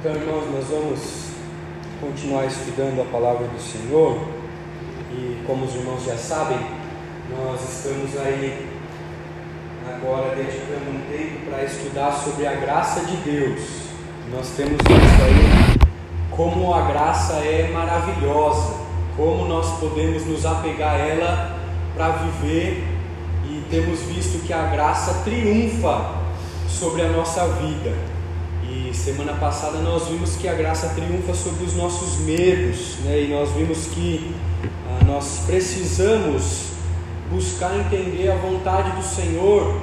Então, irmãos, nós vamos continuar estudando a palavra do Senhor e, como os irmãos já sabem, nós estamos aí agora dedicando um tempo para estudar sobre a graça de Deus. Nós temos visto aí como a graça é maravilhosa, como nós podemos nos apegar a ela para viver e temos visto que a graça triunfa sobre a nossa vida. Semana passada nós vimos que a graça triunfa sobre os nossos medos, né? e nós vimos que ah, nós precisamos buscar entender a vontade do Senhor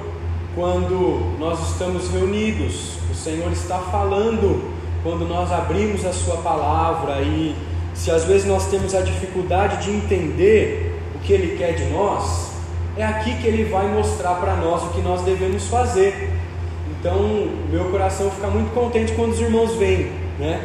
quando nós estamos reunidos. O Senhor está falando quando nós abrimos a Sua palavra, e se às vezes nós temos a dificuldade de entender o que Ele quer de nós, é aqui que Ele vai mostrar para nós o que nós devemos fazer. Então, meu coração fica muito contente quando os irmãos vêm, né?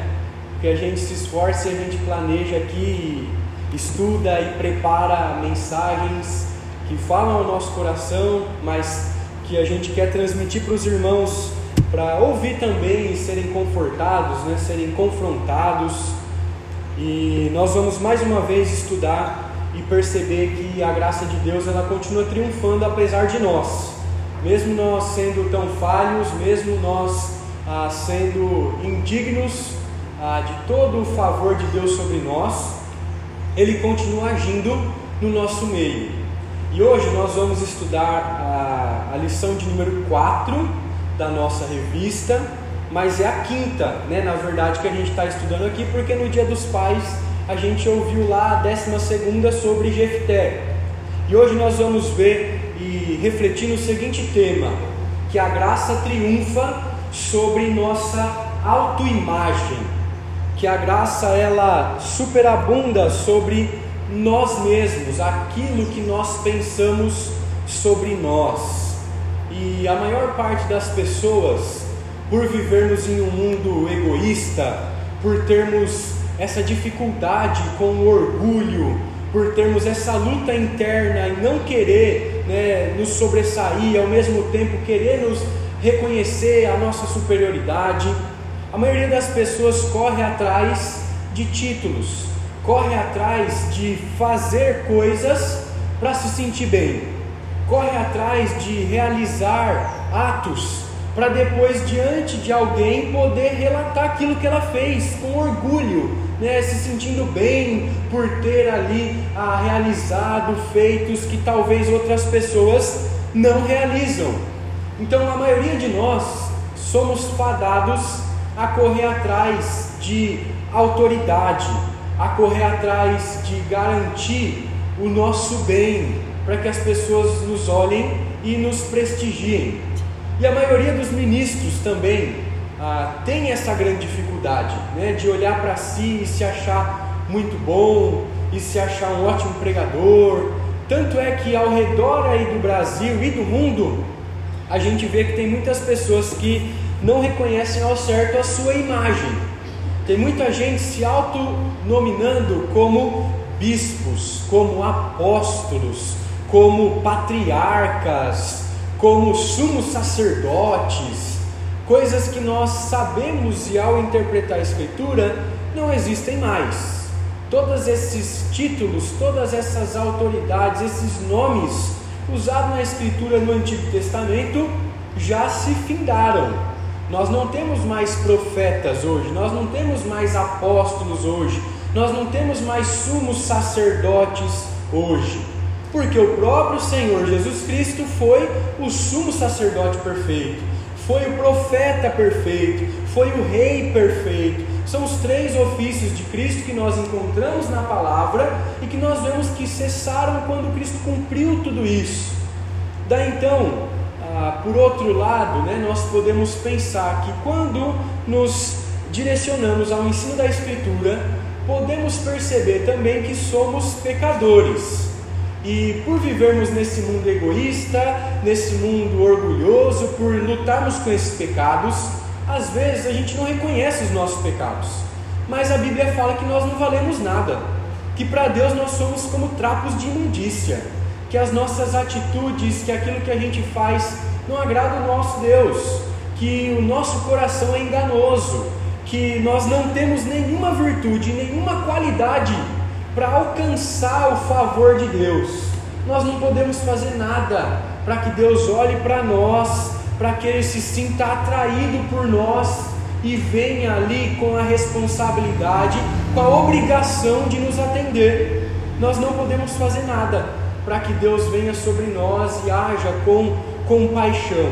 Porque a gente se esforça e a gente planeja aqui, estuda e prepara mensagens que falam ao nosso coração, mas que a gente quer transmitir para os irmãos para ouvir também e serem confortados, né? serem confrontados. E nós vamos mais uma vez estudar e perceber que a graça de Deus ela continua triunfando apesar de nós mesmo nós sendo tão falhos, mesmo nós ah, sendo indignos ah, de todo o favor de Deus sobre nós, Ele continua agindo no nosso meio. E hoje nós vamos estudar a, a lição de número 4 da nossa revista, mas é a quinta, né, na verdade, que a gente está estudando aqui, porque no Dia dos Pais a gente ouviu lá a décima segunda sobre Jefté. E hoje nós vamos ver e refletir no seguinte tema: que a graça triunfa sobre nossa autoimagem, que a graça ela superabunda sobre nós mesmos, aquilo que nós pensamos sobre nós. E a maior parte das pessoas, por vivermos em um mundo egoísta, por termos essa dificuldade com o orgulho, por termos essa luta interna e não querer né, nos sobressair, ao mesmo tempo querer nos reconhecer a nossa superioridade. A maioria das pessoas corre atrás de títulos, corre atrás de fazer coisas para se sentir bem, corre atrás de realizar atos para depois, diante de alguém, poder relatar aquilo que ela fez com orgulho, né, se sentindo bem por ter ali ah, realizado feitos que talvez outras pessoas não realizam. Então, a maioria de nós somos fadados a correr atrás de autoridade, a correr atrás de garantir o nosso bem, para que as pessoas nos olhem e nos prestigiem. E a maioria dos ministros também ah, tem essa grande dificuldade né, de olhar para si e se achar muito bom e se achar um ótimo pregador. Tanto é que ao redor aí do Brasil e do mundo, a gente vê que tem muitas pessoas que não reconhecem ao certo a sua imagem. Tem muita gente se autonominando como bispos, como apóstolos, como patriarcas, como sumos sacerdotes, coisas que nós sabemos e ao interpretar a Escritura não existem mais. Todos esses títulos, todas essas autoridades, esses nomes usados na Escritura no Antigo Testamento já se findaram. Nós não temos mais profetas hoje, nós não temos mais apóstolos hoje, nós não temos mais sumos sacerdotes hoje, porque o próprio Senhor Jesus Cristo foi o sumo sacerdote perfeito foi o profeta perfeito, foi o rei perfeito. São os três ofícios de Cristo que nós encontramos na palavra e que nós vemos que cessaram quando Cristo cumpriu tudo isso. Daí então, ah, por outro lado, né, nós podemos pensar que quando nos direcionamos ao ensino da Escritura, podemos perceber também que somos pecadores. E por vivermos nesse mundo egoísta, nesse mundo orgulhoso, por lutarmos com esses pecados, às vezes a gente não reconhece os nossos pecados. Mas a Bíblia fala que nós não valemos nada, que para Deus nós somos como trapos de imundícia, que as nossas atitudes, que aquilo que a gente faz não agrada o nosso Deus, que o nosso coração é enganoso, que nós não temos nenhuma virtude, nenhuma qualidade para alcançar o favor de Deus. Nós não podemos fazer nada para que Deus olhe para nós, para que Ele se sinta atraído por nós e venha ali com a responsabilidade, com a obrigação de nos atender. Nós não podemos fazer nada para que Deus venha sobre nós e haja com compaixão.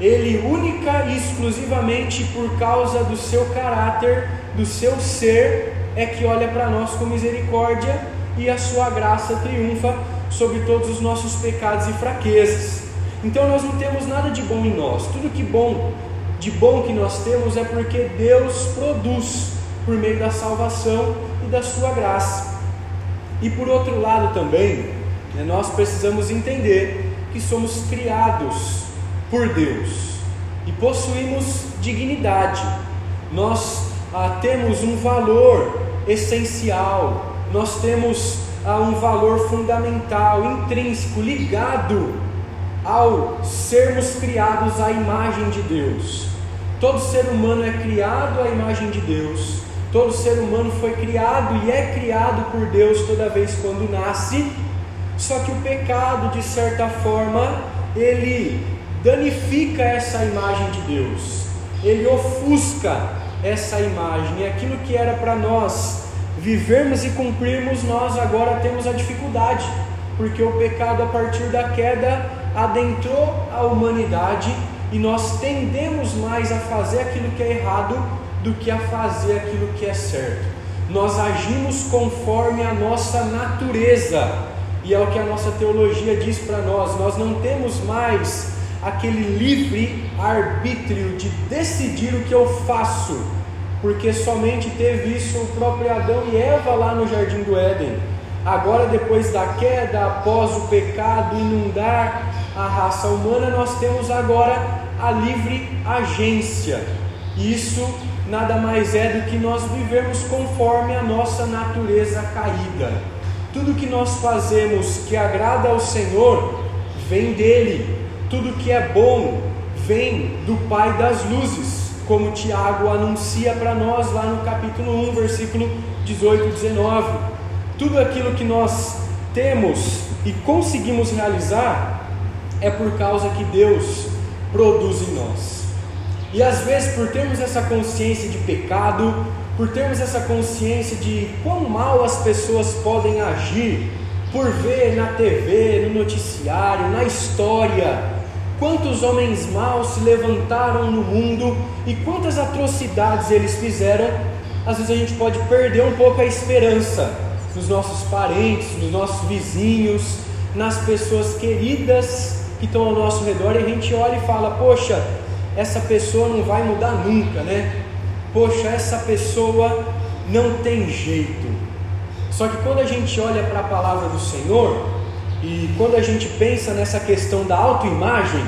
Ele única e exclusivamente por causa do seu caráter, do seu ser, é que olha para nós com misericórdia e a sua graça triunfa sobre todos os nossos pecados e fraquezas. Então nós não temos nada de bom em nós. Tudo que bom, de bom que nós temos é porque Deus produz por meio da salvação e da sua graça. E por outro lado também, né, nós precisamos entender que somos criados por Deus e possuímos dignidade. Nós ah, temos um valor essencial, nós temos ah, um valor fundamental, intrínseco, ligado ao sermos criados à imagem de Deus. Todo ser humano é criado à imagem de Deus. Todo ser humano foi criado e é criado por Deus toda vez quando nasce. Só que o pecado, de certa forma, ele danifica essa imagem de Deus. Ele ofusca essa imagem. E aquilo que era para nós vivermos e cumprirmos, nós agora temos a dificuldade, porque o pecado a partir da queda adentrou a humanidade e nós tendemos mais a fazer aquilo que é errado do que a fazer aquilo que é certo. Nós agimos conforme a nossa natureza, e é o que a nossa teologia diz para nós. Nós não temos mais aquele livre arbítrio de decidir o que eu faço, porque somente teve isso o próprio Adão e Eva lá no jardim do Éden. Agora, depois da queda, após o pecado inundar a raça humana, nós temos agora a livre agência. Isso nada mais é do que nós vivemos conforme a nossa natureza caída. Tudo que nós fazemos que agrada ao Senhor vem dele. Tudo que é bom vem do Pai das luzes, como Tiago anuncia para nós lá no capítulo 1, versículo 18 e 19. Tudo aquilo que nós temos e conseguimos realizar é por causa que Deus produz em nós. E às vezes, por termos essa consciência de pecado, por termos essa consciência de quão mal as pessoas podem agir, por ver na TV, no noticiário, na história, quantos homens maus se levantaram no mundo e quantas atrocidades eles fizeram, às vezes a gente pode perder um pouco a esperança nos nossos parentes, nos nossos vizinhos, nas pessoas queridas que estão ao nosso redor e a gente olha e fala: Poxa, essa pessoa não vai mudar nunca, né? Poxa, essa pessoa não tem jeito. Só que quando a gente olha para a palavra do Senhor e quando a gente pensa nessa questão da autoimagem,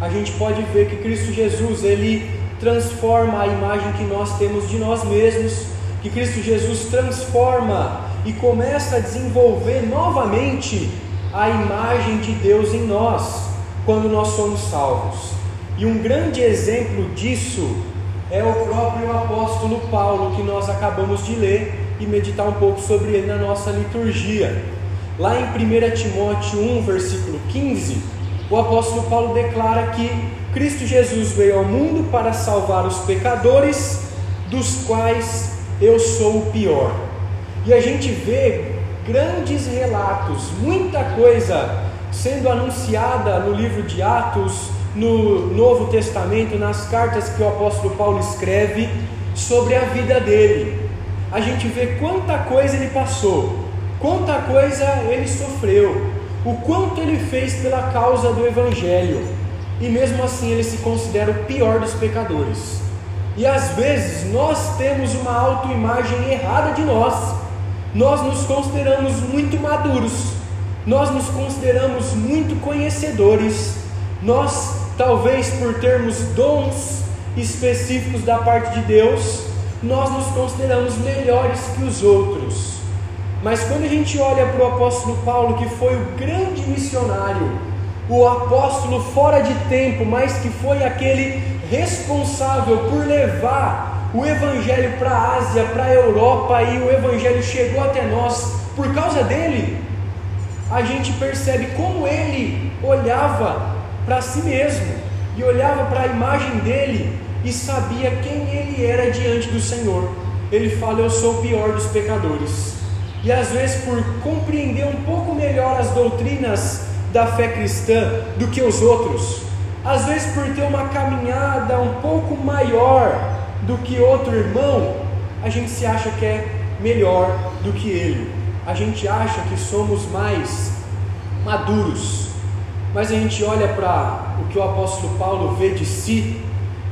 a gente pode ver que Cristo Jesus ele transforma a imagem que nós temos de nós mesmos, que Cristo Jesus transforma e começa a desenvolver novamente a imagem de Deus em nós quando nós somos salvos. E um grande exemplo disso é o próprio apóstolo Paulo, que nós acabamos de ler e meditar um pouco sobre ele na nossa liturgia. Lá em 1 Timóteo 1, versículo 15, o apóstolo Paulo declara que Cristo Jesus veio ao mundo para salvar os pecadores, dos quais eu sou o pior. E a gente vê grandes relatos, muita coisa sendo anunciada no livro de Atos, no Novo Testamento, nas cartas que o apóstolo Paulo escreve sobre a vida dele. A gente vê quanta coisa ele passou, quanta coisa ele sofreu, o quanto ele fez pela causa do Evangelho, e mesmo assim ele se considera o pior dos pecadores. E às vezes nós temos uma autoimagem errada de nós, nós nos consideramos muito maduros, nós nos consideramos muito conhecedores, nós, talvez por termos dons específicos da parte de Deus, nós nos consideramos melhores que os outros. Mas quando a gente olha para o apóstolo Paulo, que foi o grande missionário, o apóstolo fora de tempo, mas que foi aquele responsável por levar o Evangelho para a Ásia, para a Europa e o Evangelho chegou até nós por causa dele, a gente percebe como ele olhava para si mesmo e olhava para a imagem dele e sabia quem ele era diante do Senhor. Ele fala: Eu sou o pior dos pecadores. E às vezes, por compreender um pouco melhor as doutrinas da fé cristã do que os outros, às vezes por ter uma caminhada um pouco maior do que outro irmão, a gente se acha que é melhor do que ele. A gente acha que somos mais maduros. Mas a gente olha para o que o apóstolo Paulo vê de si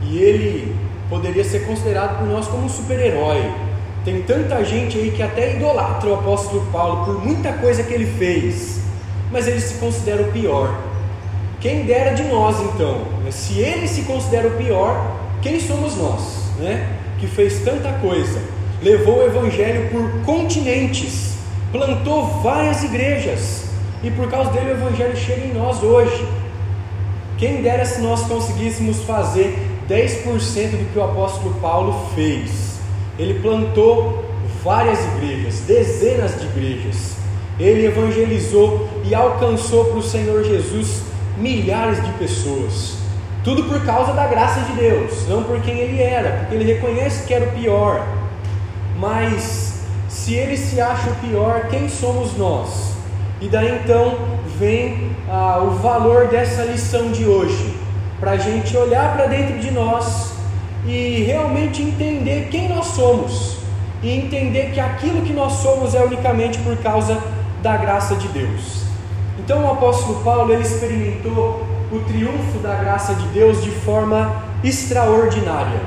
e ele poderia ser considerado por nós como um super-herói. Tem tanta gente aí que até idolatra o apóstolo Paulo por muita coisa que ele fez, mas ele se considera o pior. Quem dera de nós então? Se ele se considera o pior, quem somos nós, né? Que fez tanta coisa, levou o evangelho por continentes, plantou várias igrejas, e por causa dele o evangelho chega em nós hoje. Quem dera se nós conseguíssemos fazer 10% do que o apóstolo Paulo fez. Ele plantou várias igrejas, dezenas de igrejas. Ele evangelizou e alcançou para o Senhor Jesus milhares de pessoas. Tudo por causa da graça de Deus, não por quem ele era, porque ele reconhece que era o pior. Mas se ele se acha o pior, quem somos nós? E daí então vem ah, o valor dessa lição de hoje, para a gente olhar para dentro de nós e realmente entender quem nós somos, e entender que aquilo que nós somos é unicamente por causa da graça de Deus. Então o apóstolo Paulo ele experimentou o triunfo da graça de Deus de forma extraordinária.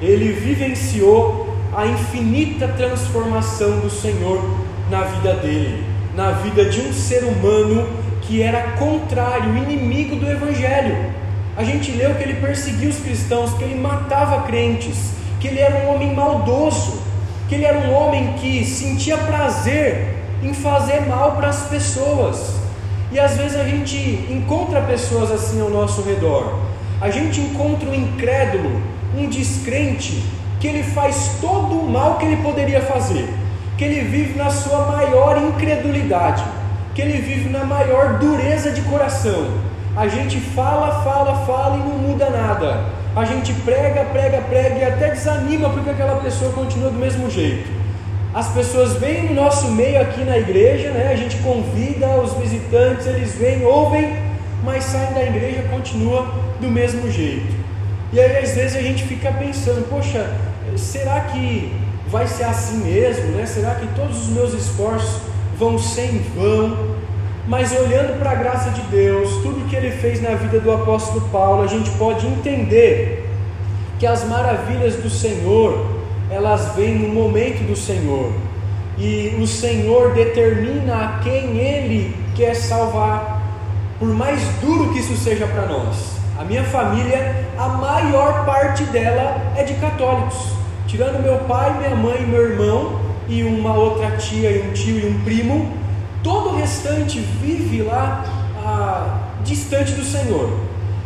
Ele vivenciou a infinita transformação do Senhor na vida dele, na vida de um ser humano que era contrário, inimigo do Evangelho. A gente leu que ele perseguia os cristãos, que ele matava crentes, que ele era um homem maldoso, que ele era um homem que sentia prazer em fazer mal para as pessoas. E às vezes a gente encontra pessoas assim ao nosso redor. A gente encontra um incrédulo, um descrente, que ele faz todo o mal que ele poderia fazer, que ele vive na sua maior incredulidade, que ele vive na maior dureza de coração. A gente fala, fala, fala e não muda nada. A gente prega, prega, prega e até desanima porque aquela pessoa continua do mesmo jeito. As pessoas vêm no nosso meio aqui na igreja, né? a gente convida os visitantes, eles vêm, ouvem, mas saem da igreja continua do mesmo jeito. E aí às vezes a gente fica pensando, poxa, será que vai ser assim mesmo? Né? Será que todos os meus esforços vão ser em vão? Mas olhando para a graça de Deus, tudo que ele fez na vida do apóstolo Paulo, a gente pode entender que as maravilhas do Senhor elas vêm no momento do Senhor. E o Senhor determina a quem Ele quer salvar, por mais duro que isso seja para nós. A minha família, a maior parte dela é de católicos, tirando meu pai, minha mãe, meu irmão e uma outra tia e um tio e um primo, todo o restante vive lá ah, distante do Senhor.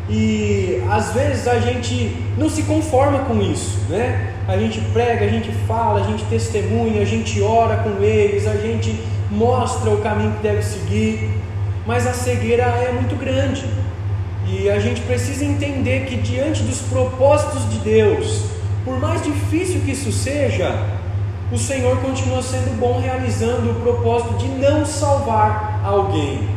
E às vezes a gente não se conforma com isso, né? a gente prega, a gente fala, a gente testemunha, a gente ora com eles, a gente mostra o caminho que deve seguir, mas a cegueira é muito grande e a gente precisa entender que diante dos propósitos de Deus, por mais difícil que isso seja, o Senhor continua sendo bom realizando o propósito de não salvar alguém.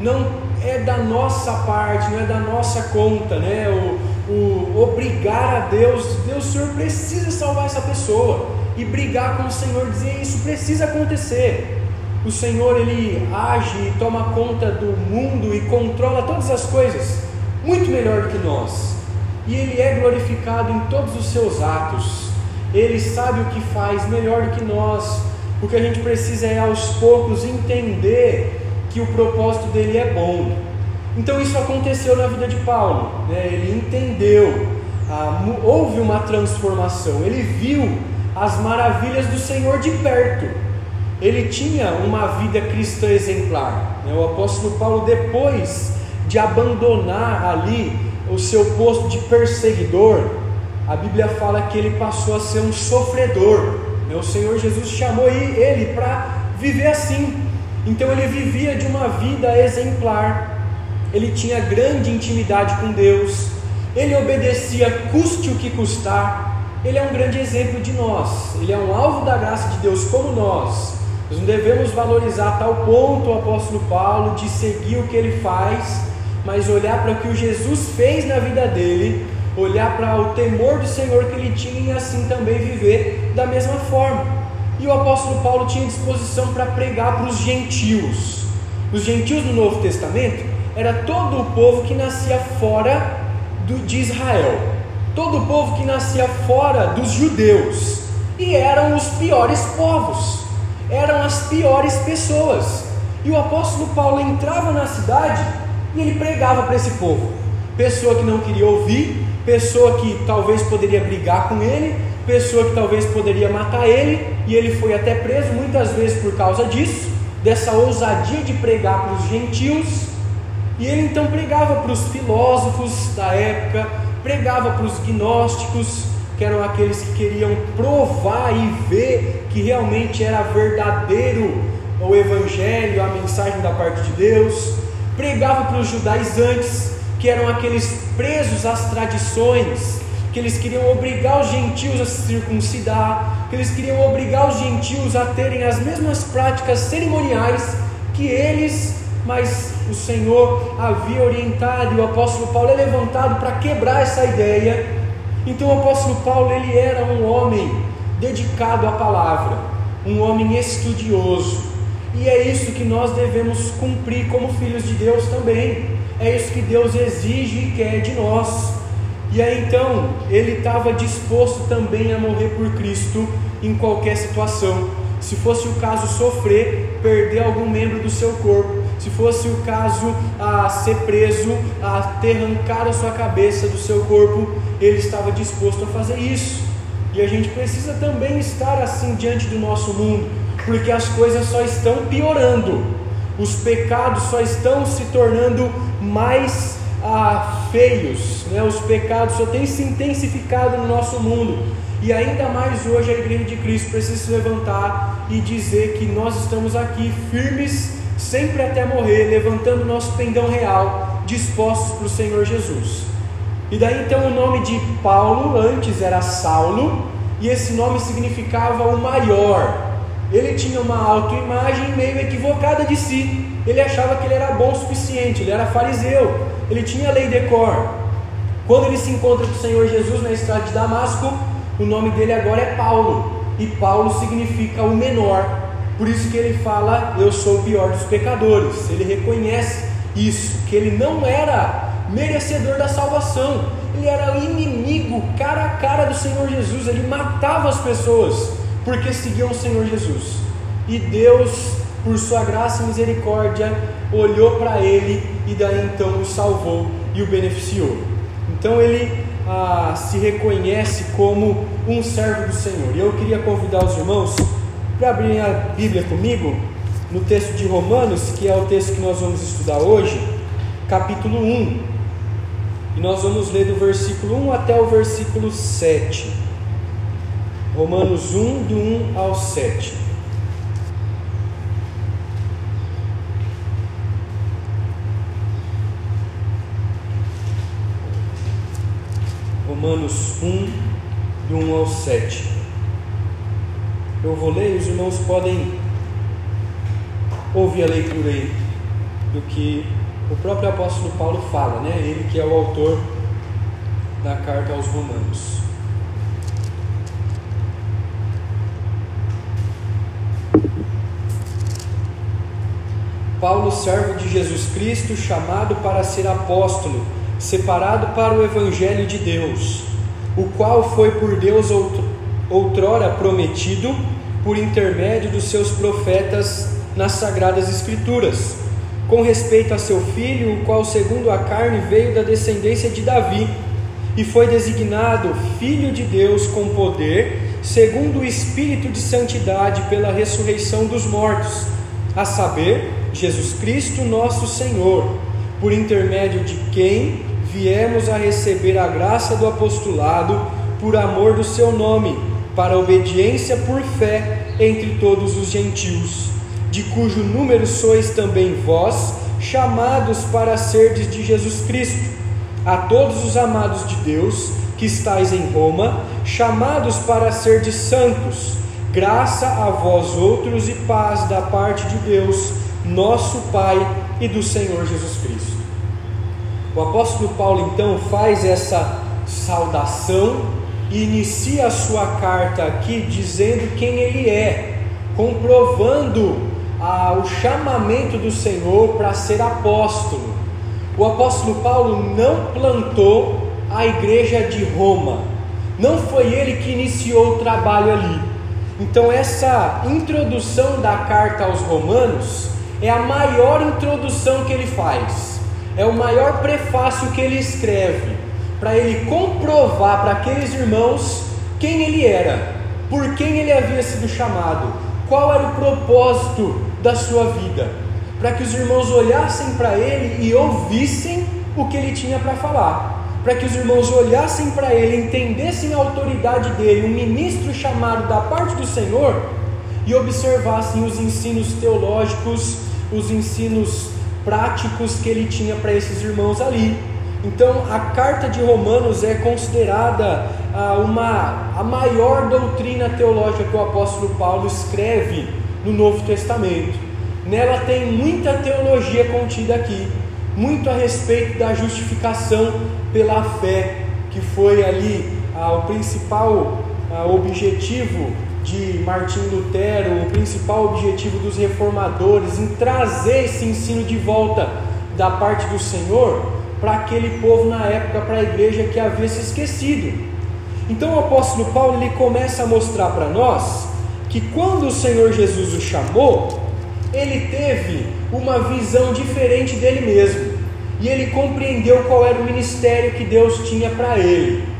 Não é da nossa parte, não é da nossa conta, né? O, o obrigar a Deus, Deus, Senhor precisa salvar essa pessoa e brigar com o Senhor, dizer isso precisa acontecer. O Senhor ele age e toma conta do mundo e controla todas as coisas muito melhor do que nós. E ele é glorificado em todos os seus atos. Ele sabe o que faz melhor do que nós. O que a gente precisa é aos poucos entender que o propósito dele é bom então isso aconteceu na vida de Paulo, né? ele entendeu, ah, houve uma transformação, ele viu as maravilhas do Senhor de perto, ele tinha uma vida cristã exemplar. Né? O apóstolo Paulo, depois de abandonar ali o seu posto de perseguidor, a Bíblia fala que ele passou a ser um sofredor. O Senhor Jesus chamou ele para viver assim. Então ele vivia de uma vida exemplar. Ele tinha grande intimidade com Deus. Ele obedecia, custe o que custar. Ele é um grande exemplo de nós. Ele é um alvo da graça de Deus como nós. Nós não devemos valorizar a tal ponto o apóstolo Paulo de seguir o que ele faz, mas olhar para o que o Jesus fez na vida dele, olhar para o temor do Senhor que ele tinha e assim também viver da mesma forma. E o apóstolo Paulo tinha disposição para pregar para os gentios. Os gentios no Novo Testamento era todo o povo que nascia fora do, de Israel, todo o povo que nascia fora dos judeus, e eram os piores povos eram as piores pessoas. E o apóstolo Paulo entrava na cidade e ele pregava para esse povo. Pessoa que não queria ouvir, pessoa que talvez poderia brigar com ele, pessoa que talvez poderia matar ele, e ele foi até preso muitas vezes por causa disso, dessa ousadia de pregar para os gentios. E ele então pregava para os filósofos da época, pregava para os gnósticos, que eram aqueles que queriam provar e ver que realmente era verdadeiro o Evangelho, a mensagem da parte de Deus, pregava para os judaizantes, que eram aqueles presos às tradições, que eles queriam obrigar os gentios a se circuncidar, que eles queriam obrigar os gentios a terem as mesmas práticas cerimoniais que eles, mas o Senhor havia orientado e o apóstolo Paulo é levantado para quebrar essa ideia então o apóstolo Paulo ele era um homem dedicado à palavra, um homem estudioso. E é isso que nós devemos cumprir como filhos de Deus também. É isso que Deus exige e quer de nós. E aí então, ele estava disposto também a morrer por Cristo em qualquer situação. Se fosse o caso sofrer, perder algum membro do seu corpo, se fosse o caso a ser preso, a ter arrancado a sua cabeça do seu corpo, ele estava disposto a fazer isso. E a gente precisa também estar assim diante do nosso mundo, porque as coisas só estão piorando, os pecados só estão se tornando mais ah, feios, né? os pecados só têm se intensificado no nosso mundo. E ainda mais hoje a Igreja de Cristo precisa se levantar e dizer que nós estamos aqui firmes sempre até morrer, levantando nosso pendão real, dispostos para o Senhor Jesus. E daí então o nome de Paulo antes era Saulo, e esse nome significava o maior. Ele tinha uma autoimagem meio equivocada de si. Ele achava que ele era bom o suficiente, ele era fariseu, ele tinha lei de cor. Quando ele se encontra com o Senhor Jesus na estrada de Damasco, o nome dele agora é Paulo, e Paulo significa o menor, por isso que ele fala: Eu sou o pior dos pecadores. Ele reconhece isso, que ele não era merecedor da salvação, ele era inimigo cara a cara do Senhor Jesus. Ele matava as pessoas porque seguiam o Senhor Jesus. E Deus, por sua graça e misericórdia, olhou para ele e daí então o salvou e o beneficiou. Então ele ah, se reconhece como um servo do Senhor. E eu queria convidar os irmãos para abrir a Bíblia comigo, no texto de Romanos, que é o texto que nós vamos estudar hoje, capítulo 1. E nós vamos ler do versículo 1 até o versículo 7. Romanos 1, do 1 ao 7. Romanos 1, do 1 ao 7 eu vou ler e os irmãos podem ouvir a leitura aí do que o próprio apóstolo Paulo fala, né? Ele que é o autor da carta aos Romanos. Paulo, servo de Jesus Cristo, chamado para ser apóstolo, separado para o evangelho de Deus, o qual foi por Deus outrora prometido por intermédio dos seus profetas nas sagradas escrituras, com respeito a seu filho, o qual segundo a carne veio da descendência de Davi e foi designado filho de Deus com poder, segundo o espírito de santidade pela ressurreição dos mortos, a saber, Jesus Cristo, nosso Senhor, por intermédio de quem viemos a receber a graça do apostolado por amor do seu nome, para obediência por fé entre todos os gentios, de cujo número sois também vós, chamados para serdes de Jesus Cristo. A todos os amados de Deus, que estáis em Roma, chamados para serdes santos, graça a vós outros e paz da parte de Deus, nosso Pai e do Senhor Jesus Cristo. O apóstolo Paulo então faz essa saudação e inicia a sua carta aqui dizendo quem ele é, comprovando ah, o chamamento do Senhor para ser apóstolo. O apóstolo Paulo não plantou a igreja de Roma, não foi ele que iniciou o trabalho ali. Então, essa introdução da carta aos Romanos é a maior introdução que ele faz, é o maior prefácio que ele escreve, para ele comprovar para aqueles irmãos quem ele era, por quem ele havia sido chamado, qual era o propósito da sua vida, para que os irmãos olhassem para ele e ouvissem o que ele tinha para falar para que os irmãos olhassem para ele, entendessem a autoridade dele, um ministro chamado da parte do Senhor, e observassem os ensinos teológicos, os ensinos práticos que ele tinha para esses irmãos ali. Então, a carta de Romanos é considerada ah, uma, a maior doutrina teológica que o apóstolo Paulo escreve no Novo Testamento. Nela tem muita teologia contida aqui, muito a respeito da justificação pela fé, que foi ali ah, o principal ah, objetivo de Martim Lutero, o principal objetivo dos reformadores em trazer esse ensino de volta da parte do Senhor para aquele povo na época, para a igreja que havia se esquecido. Então o apóstolo Paulo ele começa a mostrar para nós que quando o Senhor Jesus o chamou, ele teve uma visão diferente dele mesmo e ele compreendeu qual era o ministério que Deus tinha para ele.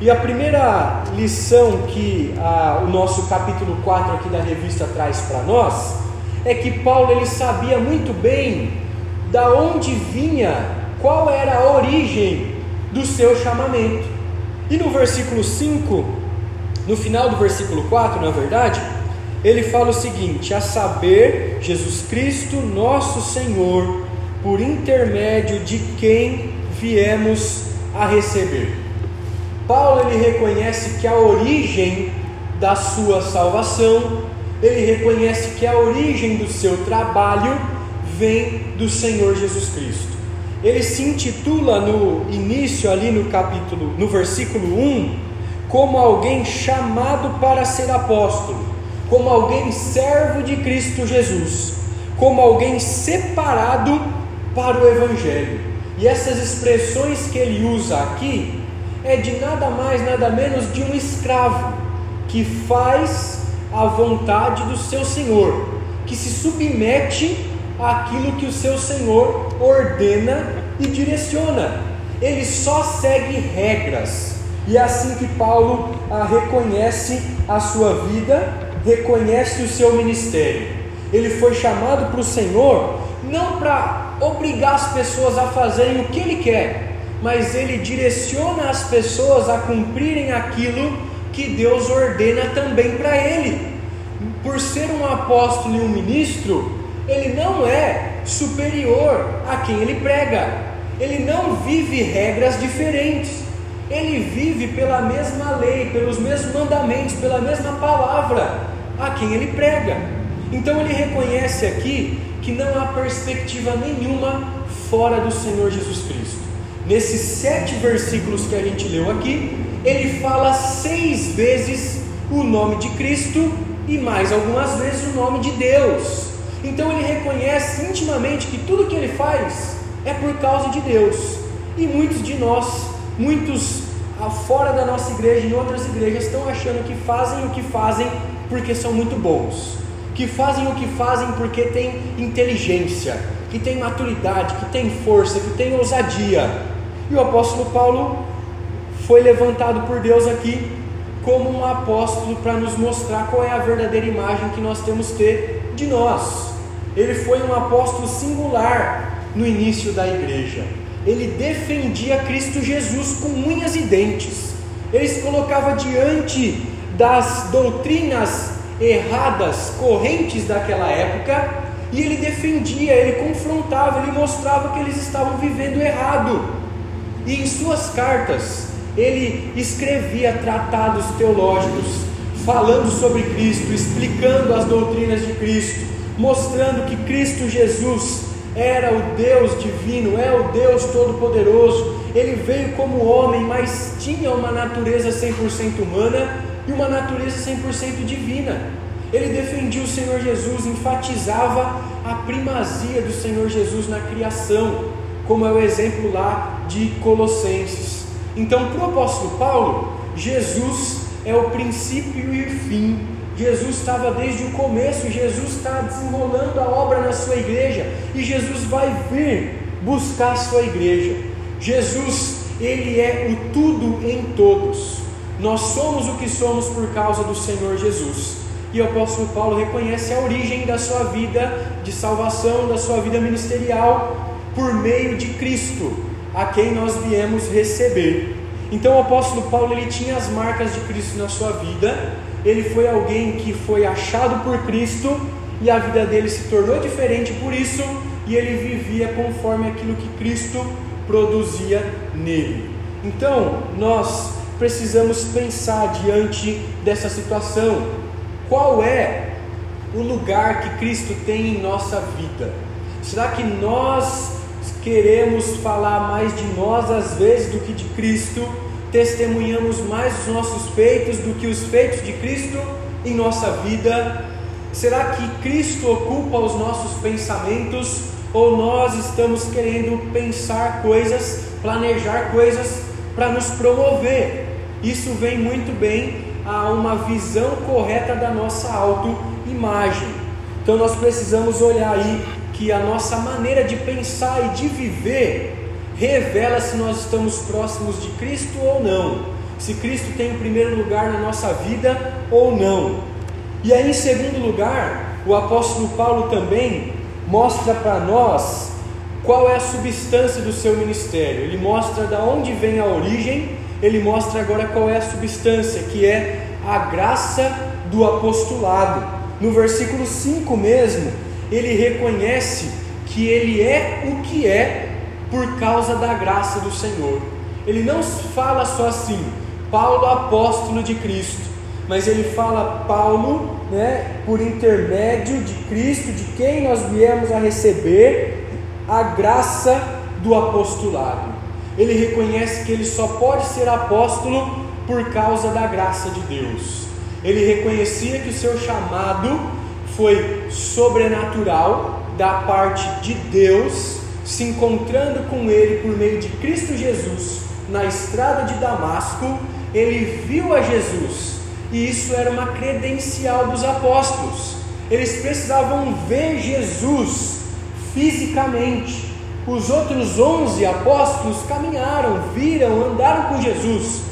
E a primeira lição que a, o nosso capítulo 4 aqui da revista traz para nós é que Paulo ele sabia muito bem da onde vinha, qual era a origem do seu chamamento. E no versículo 5, no final do versículo 4, na verdade, ele fala o seguinte: a saber, Jesus Cristo, nosso Senhor, por intermédio de quem viemos a receber. Paulo ele reconhece que a origem da sua salvação, ele reconhece que a origem do seu trabalho vem do Senhor Jesus Cristo. Ele se intitula no início ali no capítulo, no versículo 1, como alguém chamado para ser apóstolo, como alguém servo de Cristo Jesus, como alguém separado para o Evangelho. E essas expressões que ele usa aqui é de nada mais, nada menos de um escravo que faz a vontade do seu senhor, que se submete àquilo que o seu senhor ordena e direciona. Ele só segue regras. E é assim que Paulo ah, reconhece a sua vida, reconhece o seu ministério. Ele foi chamado para o Senhor não para obrigar as pessoas a fazerem o que ele quer, mas ele direciona as pessoas a cumprirem aquilo que Deus ordena também para ele. Por ser um apóstolo e um ministro, ele não é superior a quem ele prega. Ele não vive regras diferentes. Ele vive pela mesma lei, pelos mesmos mandamentos, pela mesma palavra a quem ele prega. Então ele reconhece aqui que não há perspectiva nenhuma fora do Senhor Jesus Cristo. Nesses sete versículos que a gente leu aqui, ele fala seis vezes o nome de Cristo e mais algumas vezes o nome de Deus. Então ele reconhece intimamente que tudo que ele faz é por causa de Deus. E muitos de nós, muitos fora da nossa igreja, em outras igrejas, estão achando que fazem o que fazem porque são muito bons que fazem o que fazem porque têm inteligência, que têm maturidade, que têm força, que têm ousadia. E o apóstolo Paulo foi levantado por Deus aqui como um apóstolo para nos mostrar qual é a verdadeira imagem que nós temos que ter de nós. Ele foi um apóstolo singular no início da igreja. Ele defendia Cristo Jesus com unhas e dentes. ele se colocava diante das doutrinas erradas, correntes daquela época, e ele defendia, ele confrontava, ele mostrava que eles estavam vivendo errado. E em suas cartas, ele escrevia tratados teológicos, falando sobre Cristo, explicando as doutrinas de Cristo, mostrando que Cristo Jesus era o Deus divino, é o Deus todo-poderoso. Ele veio como homem, mas tinha uma natureza 100% humana e uma natureza 100% divina. Ele defendia o Senhor Jesus, enfatizava a primazia do Senhor Jesus na criação, como é o exemplo lá de Colossenses. Então, para o apóstolo Paulo, Jesus é o princípio e o fim. Jesus estava desde o começo, Jesus está desenrolando a obra na sua igreja e Jesus vai vir buscar a sua igreja. Jesus, ele é o tudo em todos. Nós somos o que somos por causa do Senhor Jesus. E o apóstolo Paulo reconhece a origem da sua vida de salvação, da sua vida ministerial, por meio de Cristo, a quem nós viemos receber. Então o apóstolo Paulo ele tinha as marcas de Cristo na sua vida. Ele foi alguém que foi achado por Cristo e a vida dele se tornou diferente por isso, e ele vivia conforme aquilo que Cristo produzia nele. Então, nós precisamos pensar diante dessa situação: qual é o lugar que Cristo tem em nossa vida? Será que nós queremos falar mais de nós às vezes do que de Cristo? Testemunhamos mais os nossos feitos do que os feitos de Cristo em nossa vida? Será que Cristo ocupa os nossos pensamentos ou nós estamos querendo pensar coisas, planejar coisas para nos promover? Isso vem muito bem a uma visão correta da nossa autoimagem. Então nós precisamos olhar aí que a nossa maneira de pensar e de viver revela se nós estamos próximos de Cristo ou não, se Cristo tem o primeiro lugar na nossa vida ou não. E aí, em segundo lugar, o apóstolo Paulo também mostra para nós qual é a substância do seu ministério. Ele mostra da onde vem a origem ele mostra agora qual é a substância, que é a graça do apostolado. No versículo 5 mesmo, ele reconhece que ele é o que é por causa da graça do Senhor. Ele não fala só assim, Paulo apóstolo de Cristo, mas ele fala Paulo, né, por intermédio de Cristo, de quem nós viemos a receber a graça do apostolado ele reconhece que ele só pode ser apóstolo por causa da graça de Deus. Ele reconhecia que o seu chamado foi sobrenatural da parte de Deus, se encontrando com ele por meio de Cristo Jesus na estrada de Damasco. Ele viu a Jesus e isso era uma credencial dos apóstolos. Eles precisavam ver Jesus fisicamente. Os outros onze apóstolos caminharam, viram, andaram com Jesus.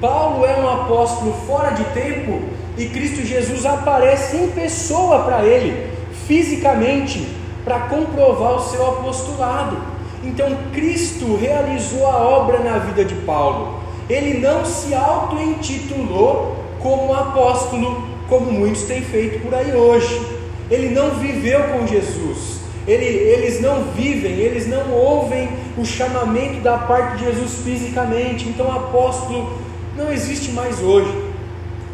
Paulo é um apóstolo fora de tempo e Cristo Jesus aparece em pessoa para ele, fisicamente, para comprovar o seu apostolado. Então Cristo realizou a obra na vida de Paulo. Ele não se auto-intitulou como apóstolo, como muitos têm feito por aí hoje. Ele não viveu com Jesus ele, eles não vivem, eles não ouvem o chamamento da parte de Jesus fisicamente. Então, apóstolo não existe mais hoje.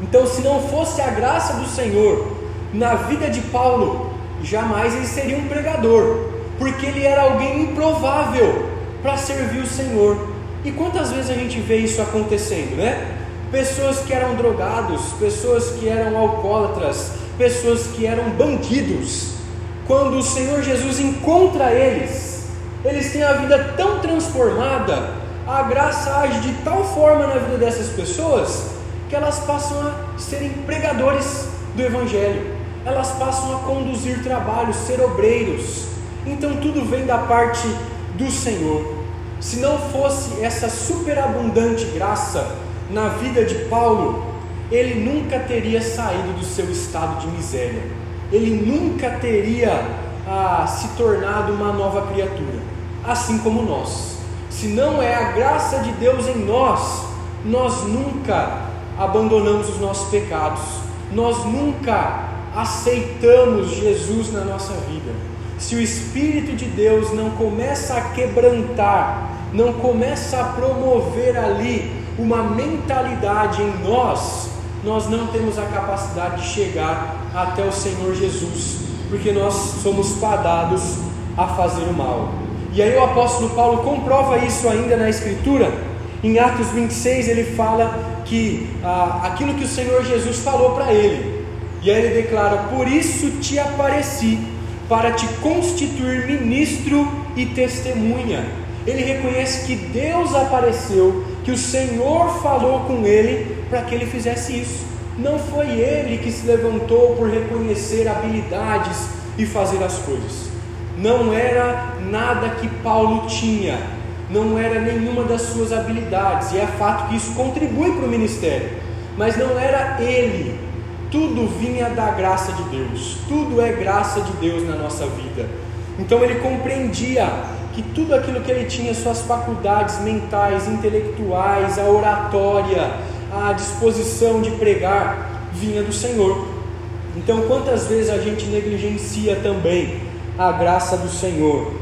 Então, se não fosse a graça do Senhor na vida de Paulo, jamais ele seria um pregador, porque ele era alguém improvável para servir o Senhor. E quantas vezes a gente vê isso acontecendo, né? Pessoas que eram drogados, pessoas que eram alcoólatras, pessoas que eram bandidos, quando o Senhor Jesus encontra eles, eles têm a vida tão transformada, a graça age de tal forma na vida dessas pessoas, que elas passam a serem pregadores do Evangelho, elas passam a conduzir trabalhos, ser obreiros. Então tudo vem da parte do Senhor. Se não fosse essa superabundante graça na vida de Paulo, ele nunca teria saído do seu estado de miséria ele nunca teria ah, se tornado uma nova criatura, assim como nós. Se não é a graça de Deus em nós, nós nunca abandonamos os nossos pecados, nós nunca aceitamos Jesus na nossa vida. Se o Espírito de Deus não começa a quebrantar, não começa a promover ali uma mentalidade em nós, nós não temos a capacidade de chegar até o Senhor Jesus, porque nós somos padados a fazer o mal. E aí o apóstolo Paulo comprova isso ainda na Escritura. Em Atos 26 ele fala que ah, aquilo que o Senhor Jesus falou para ele, e aí ele declara: Por isso te apareci, para te constituir ministro e testemunha. Ele reconhece que Deus apareceu, que o Senhor falou com ele para que ele fizesse isso. Não foi ele que se levantou por reconhecer habilidades e fazer as coisas. Não era nada que Paulo tinha, não era nenhuma das suas habilidades, e é fato que isso contribui para o ministério, mas não era ele. Tudo vinha da graça de Deus, tudo é graça de Deus na nossa vida. Então ele compreendia que tudo aquilo que ele tinha, suas faculdades mentais, intelectuais, a oratória, a disposição de pregar, vinha do Senhor. Então, quantas vezes a gente negligencia também a graça do Senhor?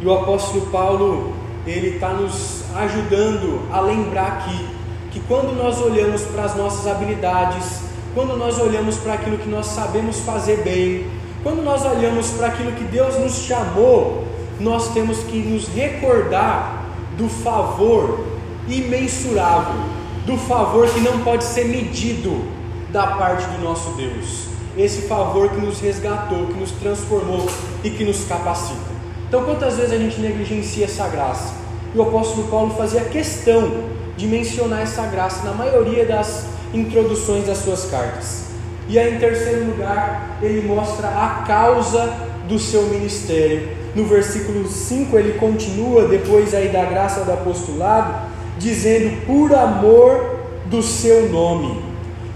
E o apóstolo Paulo, ele está nos ajudando a lembrar aqui que quando nós olhamos para as nossas habilidades, quando nós olhamos para aquilo que nós sabemos fazer bem, quando nós olhamos para aquilo que Deus nos chamou, nós temos que nos recordar do favor imensurável, do favor que não pode ser medido da parte do nosso Deus. Esse favor que nos resgatou, que nos transformou e que nos capacita. Então, quantas vezes a gente negligencia essa graça? E o apóstolo Paulo fazia questão de mencionar essa graça na maioria das introduções das suas cartas. E aí, em terceiro lugar, ele mostra a causa do seu ministério. No versículo 5, ele continua, depois aí da graça do apostolado, dizendo: por amor do seu nome.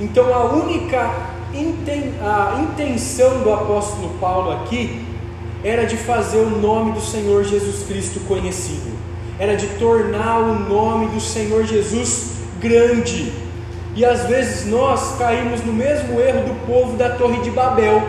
Então, a única a intenção do apóstolo Paulo aqui era de fazer o nome do Senhor Jesus Cristo conhecido, era de tornar o nome do Senhor Jesus grande. E às vezes nós caímos no mesmo erro do povo da Torre de Babel.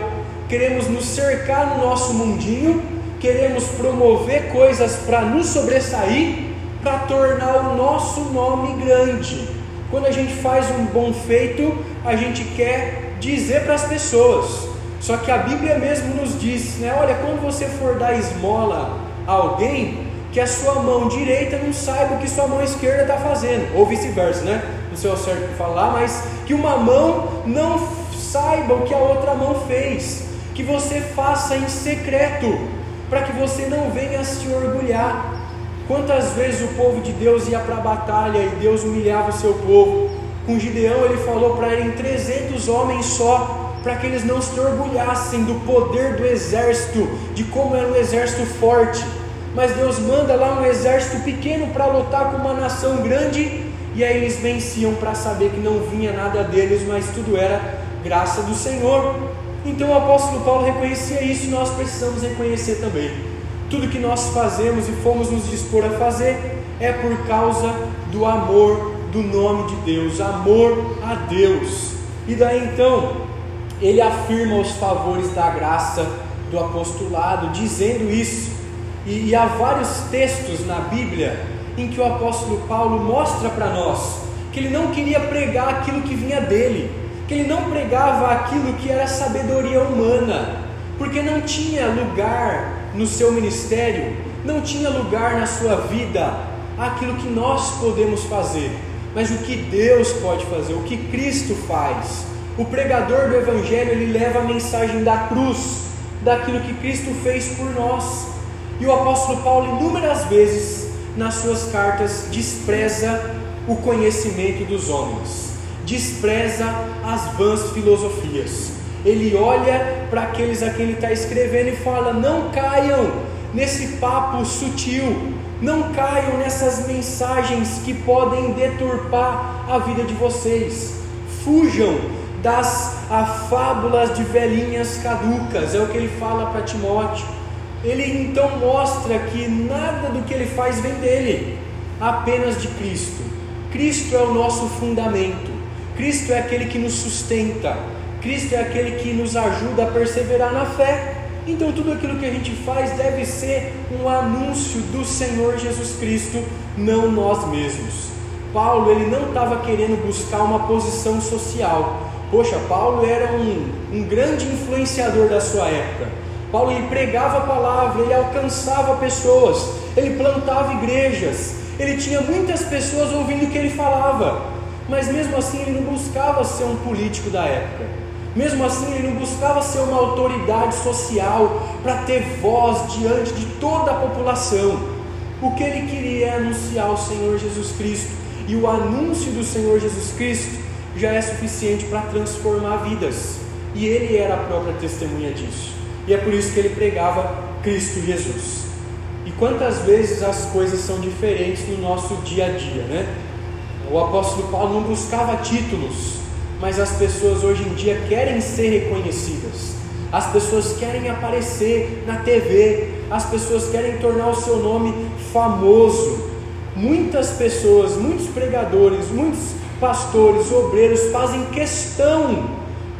Queremos nos cercar no nosso mundinho, queremos promover coisas para nos sobressair, para tornar o nosso nome grande. Quando a gente faz um bom feito, a gente quer dizer para as pessoas. Só que a Bíblia mesmo nos diz, né? Olha, quando você for dar esmola a alguém, que a sua mão direita não saiba o que sua mão esquerda está fazendo, ou vice-versa, né? Não sei o certo falar, mas que uma mão não saiba o que a outra mão fez, que você faça em secreto, para que você não venha se orgulhar. Quantas vezes o povo de Deus ia para a batalha e Deus humilhava o seu povo? Com Gideão ele falou para ele 300 homens só, para que eles não se orgulhassem do poder do exército, de como era um exército forte. Mas Deus manda lá um exército pequeno para lutar com uma nação grande, e aí eles venciam para saber que não vinha nada deles, mas tudo era graça do Senhor. Então o apóstolo Paulo reconhecia isso e nós precisamos reconhecer também. Tudo que nós fazemos e fomos nos dispor a fazer é por causa do amor do nome de Deus, amor a Deus. E daí então, ele afirma os favores da graça do apostolado, dizendo isso. E, e há vários textos na Bíblia em que o apóstolo Paulo mostra para nós que ele não queria pregar aquilo que vinha dele, que ele não pregava aquilo que era sabedoria humana, porque não tinha lugar no seu ministério, não tinha lugar na sua vida aquilo que nós podemos fazer, mas o que Deus pode fazer, o que Cristo faz. O pregador do Evangelho ele leva a mensagem da cruz, daquilo que Cristo fez por nós. E o apóstolo Paulo, inúmeras vezes nas suas cartas, despreza o conhecimento dos homens, despreza as vãs filosofias. Ele olha para aqueles a quem ele está escrevendo e fala: não caiam nesse papo sutil, não caiam nessas mensagens que podem deturpar a vida de vocês. Fujam das fábulas de velhinhas caducas, é o que ele fala para Timóteo. Ele então mostra que nada do que ele faz vem dele, apenas de Cristo. Cristo é o nosso fundamento, Cristo é aquele que nos sustenta, Cristo é aquele que nos ajuda a perseverar na fé. Então tudo aquilo que a gente faz deve ser um anúncio do Senhor Jesus Cristo, não nós mesmos. Paulo ele não estava querendo buscar uma posição social. Poxa, Paulo era um, um grande influenciador da sua época. Paulo ele pregava a palavra, ele alcançava pessoas, ele plantava igrejas, ele tinha muitas pessoas ouvindo o que ele falava, mas mesmo assim ele não buscava ser um político da época. Mesmo assim, ele não buscava ser uma autoridade social para ter voz diante de toda a população. O que ele queria é anunciar o Senhor Jesus Cristo, e o anúncio do Senhor Jesus Cristo já é suficiente para transformar vidas, e ele era a própria testemunha disso. E é por isso que ele pregava Cristo Jesus. E quantas vezes as coisas são diferentes no nosso dia a dia, né? O apóstolo Paulo não buscava títulos, mas as pessoas hoje em dia querem ser reconhecidas, as pessoas querem aparecer na TV, as pessoas querem tornar o seu nome famoso. Muitas pessoas, muitos pregadores, muitos pastores, obreiros fazem questão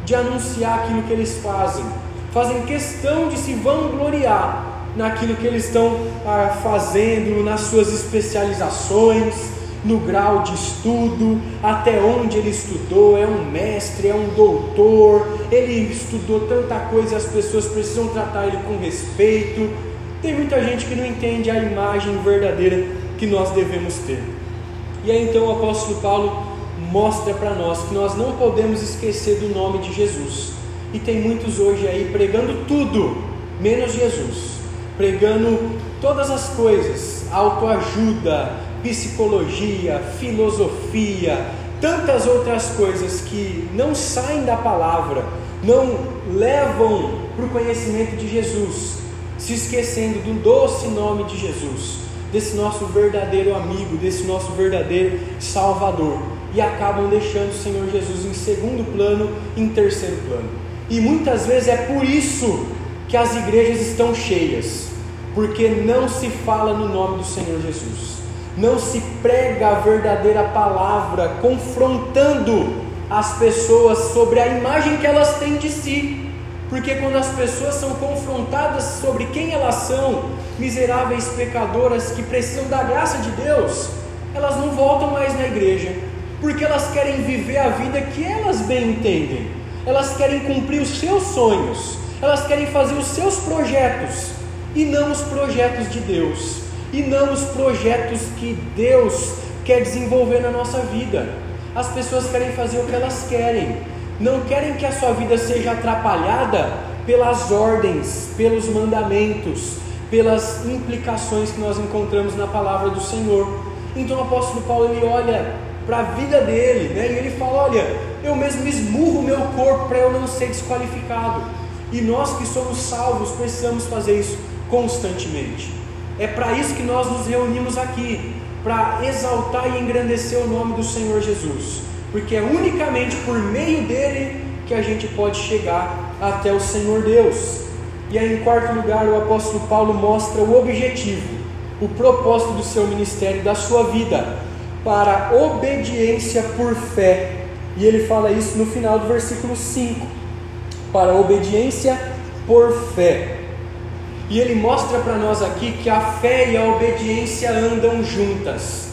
de anunciar aquilo que eles fazem, fazem questão de se vangloriar naquilo que eles estão ah, fazendo, nas suas especializações no grau de estudo, até onde ele estudou, é um mestre, é um doutor, ele estudou tanta coisa e as pessoas precisam tratar ele com respeito. Tem muita gente que não entende a imagem verdadeira que nós devemos ter. E aí então o apóstolo Paulo mostra para nós que nós não podemos esquecer do nome de Jesus. E tem muitos hoje aí pregando tudo, menos Jesus, pregando todas as coisas, autoajuda, psicologia, filosofia, tantas outras coisas que não saem da palavra, não levam para o conhecimento de Jesus, se esquecendo do doce nome de Jesus, desse nosso verdadeiro amigo, desse nosso verdadeiro Salvador, e acabam deixando o Senhor Jesus em segundo plano, em terceiro plano. E muitas vezes é por isso que as igrejas estão cheias, porque não se fala no nome do Senhor Jesus não se prega a verdadeira palavra, confrontando as pessoas sobre a imagem que elas têm de si. Porque quando as pessoas são confrontadas sobre quem elas são, miseráveis pecadoras que precisam da graça de Deus, elas não voltam mais na igreja, porque elas querem viver a vida que elas bem entendem, elas querem cumprir os seus sonhos, elas querem fazer os seus projetos. E não os projetos de Deus. E não os projetos que Deus quer desenvolver na nossa vida. As pessoas querem fazer o que elas querem, não querem que a sua vida seja atrapalhada pelas ordens, pelos mandamentos, pelas implicações que nós encontramos na palavra do Senhor. Então o apóstolo Paulo ele olha para a vida dele, né? E ele fala: Olha, eu mesmo esmurro meu corpo para eu não ser desqualificado. E nós que somos salvos precisamos fazer isso constantemente. É para isso que nós nos reunimos aqui, para exaltar e engrandecer o nome do Senhor Jesus, porque é unicamente por meio dele que a gente pode chegar até o Senhor Deus. E aí, em quarto lugar, o apóstolo Paulo mostra o objetivo, o propósito do seu ministério, da sua vida, para obediência por fé. E ele fala isso no final do versículo 5: para obediência por fé. E ele mostra para nós aqui que a fé e a obediência andam juntas,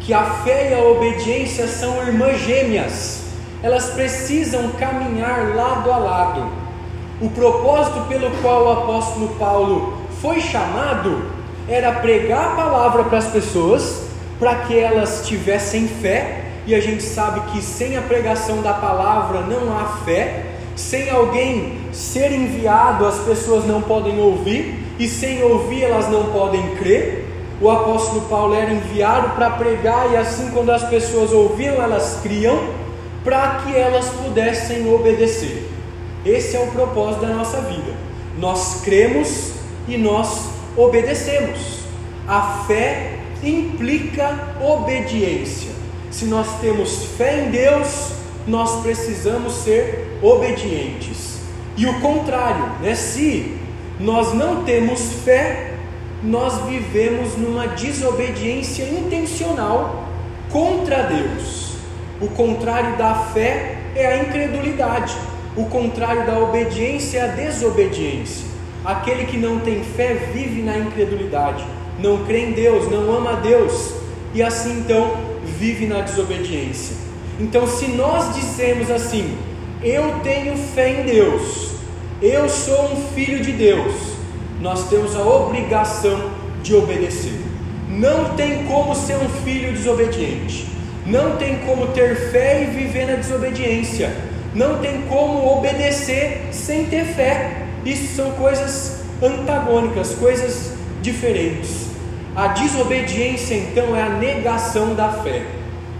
que a fé e a obediência são irmãs gêmeas, elas precisam caminhar lado a lado. O propósito pelo qual o apóstolo Paulo foi chamado era pregar a palavra para as pessoas, para que elas tivessem fé, e a gente sabe que sem a pregação da palavra não há fé, sem alguém ser enviado, as pessoas não podem ouvir, e sem ouvir elas não podem crer. O apóstolo Paulo era enviado para pregar, e assim, quando as pessoas ouviam, elas criam, para que elas pudessem obedecer. Esse é o propósito da nossa vida. Nós cremos e nós obedecemos. A fé implica obediência. Se nós temos fé em Deus, nós precisamos ser obedientes. E o contrário, né? Se nós não temos fé, nós vivemos numa desobediência intencional contra Deus. O contrário da fé é a incredulidade. O contrário da obediência é a desobediência. Aquele que não tem fé vive na incredulidade, não crê em Deus, não ama a Deus, e assim então vive na desobediência. Então, se nós dissemos assim, eu tenho fé em Deus, eu sou um filho de Deus, nós temos a obrigação de obedecer. Não tem como ser um filho desobediente, não tem como ter fé e viver na desobediência, não tem como obedecer sem ter fé. Isso são coisas antagônicas, coisas diferentes. A desobediência, então, é a negação da fé.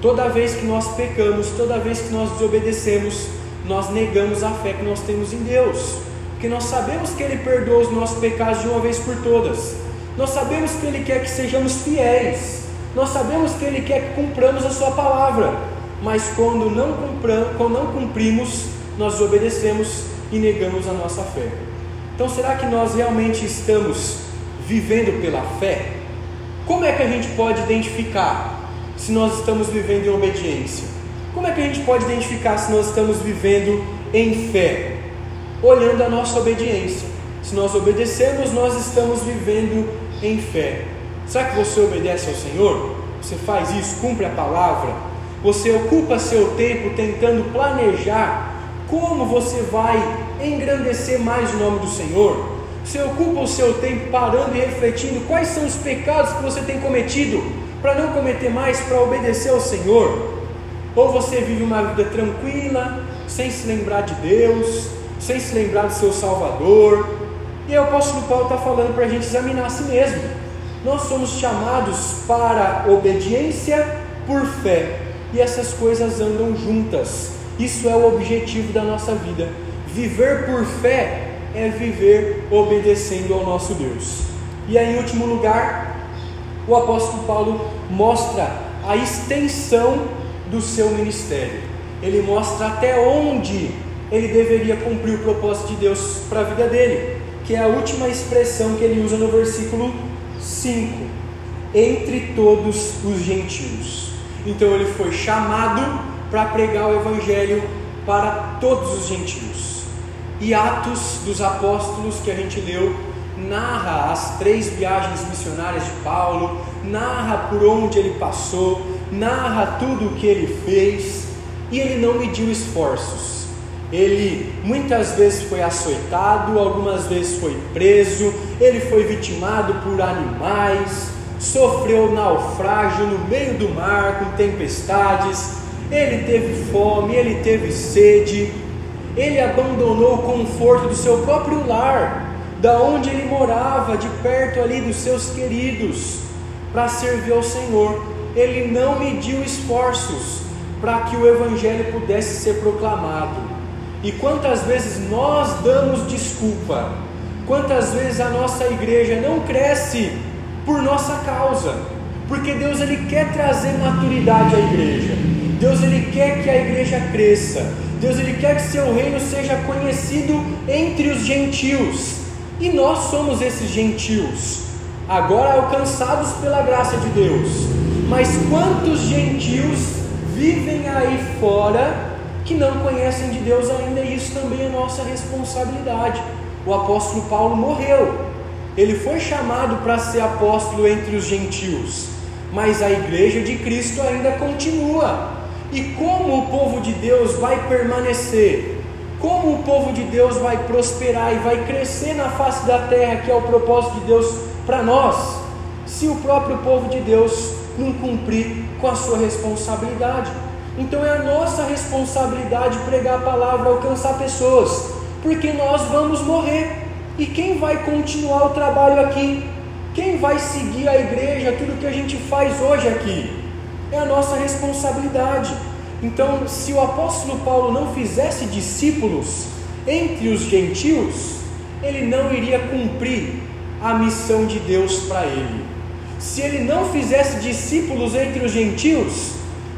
Toda vez que nós pecamos, toda vez que nós desobedecemos, nós negamos a fé que nós temos em Deus, porque nós sabemos que Ele perdoa os nossos pecados de uma vez por todas, nós sabemos que Ele quer que sejamos fiéis, nós sabemos que Ele quer que cumpramos a Sua palavra, mas quando não, cumpram, quando não cumprimos, nós desobedecemos e negamos a nossa fé. Então, será que nós realmente estamos vivendo pela fé? Como é que a gente pode identificar se nós estamos vivendo em obediência? Como é que a gente pode identificar se nós estamos vivendo em fé? Olhando a nossa obediência. Se nós obedecemos, nós estamos vivendo em fé. Será que você obedece ao Senhor? Você faz isso, cumpre a palavra? Você ocupa seu tempo tentando planejar como você vai engrandecer mais o nome do Senhor? Você ocupa o seu tempo parando e refletindo quais são os pecados que você tem cometido para não cometer mais, para obedecer ao Senhor? Ou você vive uma vida tranquila, sem se lembrar de Deus, sem se lembrar do seu Salvador? E aí o apóstolo Paulo está falando para a gente examinar a si mesmo. Nós somos chamados para obediência por fé, e essas coisas andam juntas. Isso é o objetivo da nossa vida. Viver por fé é viver obedecendo ao nosso Deus. E aí, em último lugar, o apóstolo Paulo mostra a extensão do seu ministério. Ele mostra até onde ele deveria cumprir o propósito de Deus para a vida dele, que é a última expressão que ele usa no versículo 5: entre todos os gentios. Então ele foi chamado para pregar o evangelho para todos os gentios. E Atos dos Apóstolos que a gente leu narra as três viagens missionárias de Paulo, narra por onde ele passou, narra tudo o que ele fez, e ele não mediu esforços. Ele muitas vezes foi açoitado, algumas vezes foi preso, ele foi vitimado por animais, sofreu naufrágio no meio do mar com tempestades, ele teve fome, ele teve sede, ele abandonou o conforto do seu próprio lar, da onde ele morava, de perto ali dos seus queridos, para servir ao Senhor. Ele não mediu esforços para que o evangelho pudesse ser proclamado. E quantas vezes nós damos desculpa? Quantas vezes a nossa igreja não cresce por nossa causa? Porque Deus ele quer trazer maturidade à igreja. Deus ele quer que a igreja cresça. Deus ele quer que seu reino seja conhecido entre os gentios. E nós somos esses gentios, agora alcançados pela graça de Deus. Mas quantos gentios vivem aí fora que não conhecem de Deus ainda? E isso também é nossa responsabilidade. O apóstolo Paulo morreu. Ele foi chamado para ser apóstolo entre os gentios, mas a igreja de Cristo ainda continua. E como o povo de Deus vai permanecer? Como o povo de Deus vai prosperar e vai crescer na face da terra, que é o propósito de Deus para nós, se o próprio povo de Deus não cumprir com a sua responsabilidade? Então é a nossa responsabilidade pregar a palavra, alcançar pessoas, porque nós vamos morrer. E quem vai continuar o trabalho aqui? Quem vai seguir a igreja, tudo que a gente faz hoje aqui? É a nossa responsabilidade. Então, se o apóstolo Paulo não fizesse discípulos entre os gentios, ele não iria cumprir a missão de Deus para ele. Se ele não fizesse discípulos entre os gentios,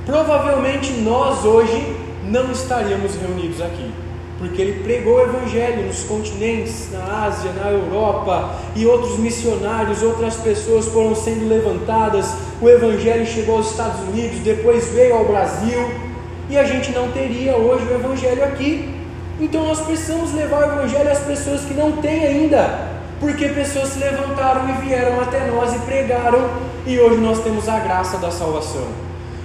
provavelmente nós hoje não estaríamos reunidos aqui, porque ele pregou o Evangelho nos continentes, na Ásia, na Europa, e outros missionários, outras pessoas foram sendo levantadas. O Evangelho chegou aos Estados Unidos, depois veio ao Brasil, e a gente não teria hoje o Evangelho aqui. Então nós precisamos levar o Evangelho às pessoas que não têm ainda, porque pessoas se levantaram e vieram até nós e pregaram, e hoje nós temos a graça da salvação.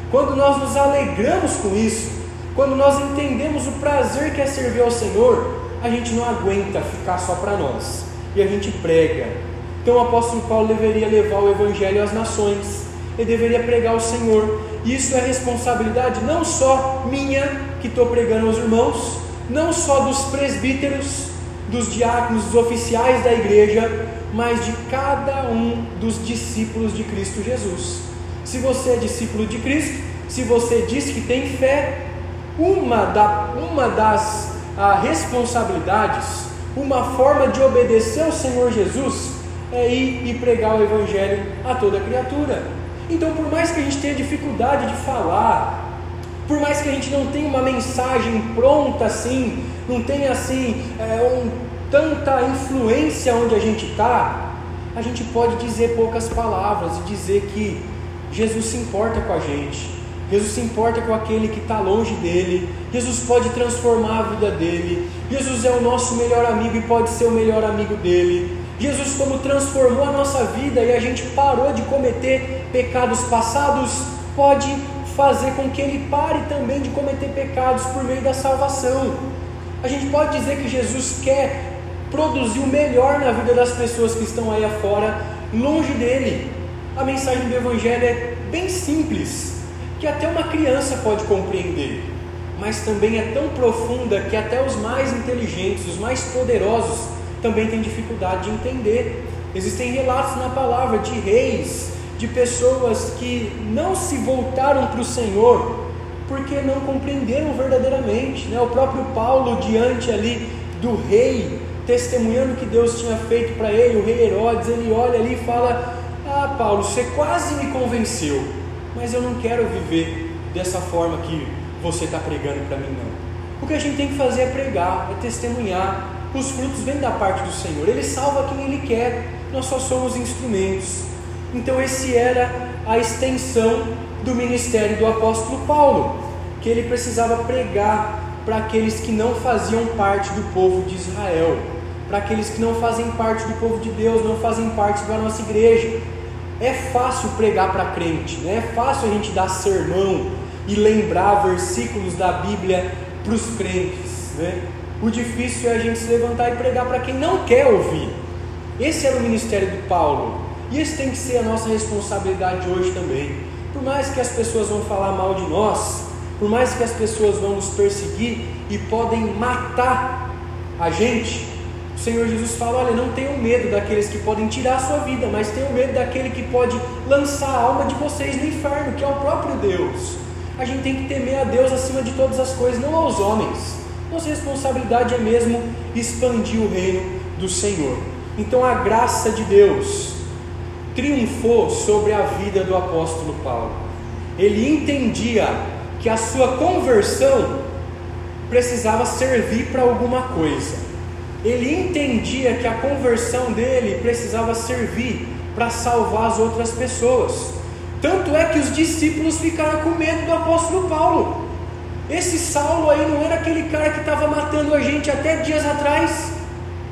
Quando nós nos alegramos com isso, quando nós entendemos o prazer que é servir ao Senhor, a gente não aguenta ficar só para nós e a gente prega. Então o apóstolo Paulo deveria levar o evangelho às nações, ele deveria pregar o Senhor. Isso é responsabilidade não só minha, que estou pregando aos irmãos, não só dos presbíteros, dos diáconos, dos oficiais da igreja, mas de cada um dos discípulos de Cristo Jesus. Se você é discípulo de Cristo, se você diz que tem fé, uma, da, uma das ah, responsabilidades, uma forma de obedecer ao Senhor Jesus é ir e pregar o Evangelho a toda criatura. Então, por mais que a gente tenha dificuldade de falar, por mais que a gente não tenha uma mensagem pronta assim, não tenha assim é, um, tanta influência onde a gente está, a gente pode dizer poucas palavras e dizer que Jesus se importa com a gente. Jesus se importa com aquele que está longe dele. Jesus pode transformar a vida dele. Jesus é o nosso melhor amigo e pode ser o melhor amigo dele. Jesus, como transformou a nossa vida e a gente parou de cometer pecados passados, pode fazer com que ele pare também de cometer pecados por meio da salvação. A gente pode dizer que Jesus quer produzir o melhor na vida das pessoas que estão aí afora, longe dele. A mensagem do Evangelho é bem simples que até uma criança pode compreender, mas também é tão profunda que até os mais inteligentes, os mais poderosos, também têm dificuldade de entender. Existem relatos na palavra de reis, de pessoas que não se voltaram para o Senhor porque não compreenderam verdadeiramente. Né? O próprio Paulo, diante ali do rei, testemunhando que Deus tinha feito para ele, o rei Herodes, ele olha ali e fala: Ah, Paulo, você quase me convenceu mas eu não quero viver dessa forma que você está pregando para mim, não. O que a gente tem que fazer é pregar, é testemunhar. Os frutos vêm da parte do Senhor, Ele salva quem Ele quer, nós só somos instrumentos. Então, esse era a extensão do ministério do apóstolo Paulo, que ele precisava pregar para aqueles que não faziam parte do povo de Israel, para aqueles que não fazem parte do povo de Deus, não fazem parte da nossa igreja, é fácil pregar para crente, né? é fácil a gente dar sermão e lembrar versículos da Bíblia para os crentes. Né? O difícil é a gente se levantar e pregar para quem não quer ouvir. Esse era o ministério de Paulo. E esse tem que ser a nossa responsabilidade hoje também. Por mais que as pessoas vão falar mal de nós, por mais que as pessoas vão nos perseguir e podem matar a gente, o Senhor Jesus fala: olha, não tenham medo daqueles que podem tirar a sua vida, mas tenham medo daquele que pode lançar a alma de vocês no inferno, que é o próprio Deus. A gente tem que temer a Deus acima de todas as coisas, não aos homens. Nossa responsabilidade é mesmo expandir o reino do Senhor. Então a graça de Deus triunfou sobre a vida do apóstolo Paulo. Ele entendia que a sua conversão precisava servir para alguma coisa ele entendia que a conversão dele precisava servir para salvar as outras pessoas. Tanto é que os discípulos ficaram com medo do apóstolo Paulo. Esse Saulo aí não era aquele cara que estava matando a gente até dias atrás.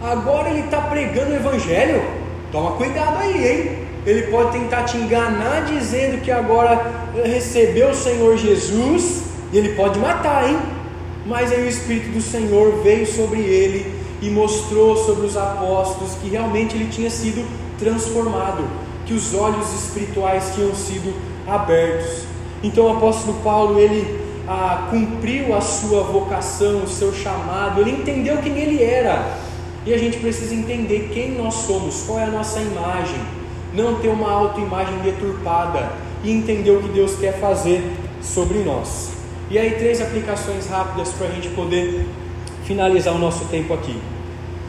Agora ele está pregando o evangelho. Toma cuidado aí, hein? Ele pode tentar te enganar dizendo que agora recebeu o Senhor Jesus e ele pode matar, hein? Mas aí o Espírito do Senhor veio sobre ele e mostrou sobre os apóstolos que realmente ele tinha sido transformado, que os olhos espirituais tinham sido abertos. Então o apóstolo Paulo ele ah, cumpriu a sua vocação, o seu chamado, ele entendeu quem ele era. E a gente precisa entender quem nós somos, qual é a nossa imagem, não ter uma autoimagem deturpada e entender o que Deus quer fazer sobre nós. E aí, três aplicações rápidas para a gente poder finalizar o nosso tempo aqui.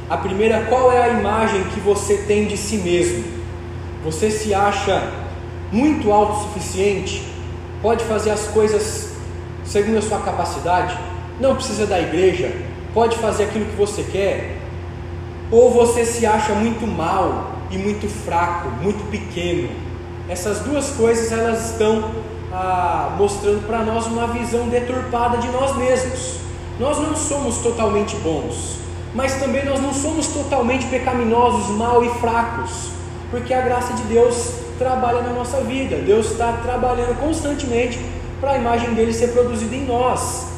A primeira, qual é a imagem que você tem de si mesmo? Você se acha muito autossuficiente? Pode fazer as coisas segundo a sua capacidade? Não precisa da igreja? pode fazer aquilo que você quer, ou você se acha muito mal e muito fraco, muito pequeno. Essas duas coisas elas estão ah, mostrando para nós uma visão deturpada de nós mesmos. Nós não somos totalmente bons, mas também nós não somos totalmente pecaminosos, mal e fracos, porque a graça de Deus trabalha na nossa vida. Deus está trabalhando constantemente para a imagem dele ser produzida em nós.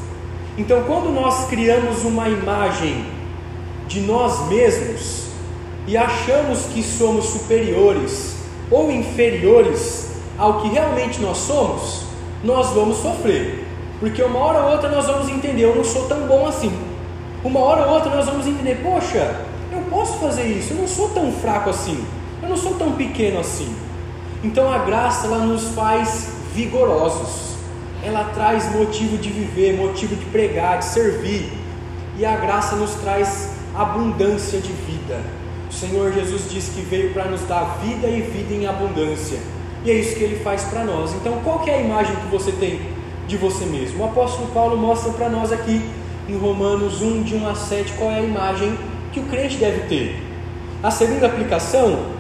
Então, quando nós criamos uma imagem de nós mesmos e achamos que somos superiores ou inferiores ao que realmente nós somos, nós vamos sofrer, porque uma hora ou outra nós vamos entender: eu não sou tão bom assim. Uma hora ou outra nós vamos entender: poxa, eu posso fazer isso, eu não sou tão fraco assim, eu não sou tão pequeno assim. Então a graça ela nos faz vigorosos ela traz motivo de viver, motivo de pregar, de servir. E a graça nos traz abundância de vida. O Senhor Jesus disse que veio para nos dar vida e vida em abundância. E é isso que ele faz para nós. Então, qual é a imagem que você tem de você mesmo? O apóstolo Paulo mostra para nós aqui em Romanos 1, de 1 a 7, qual é a imagem que o crente deve ter. A segunda aplicação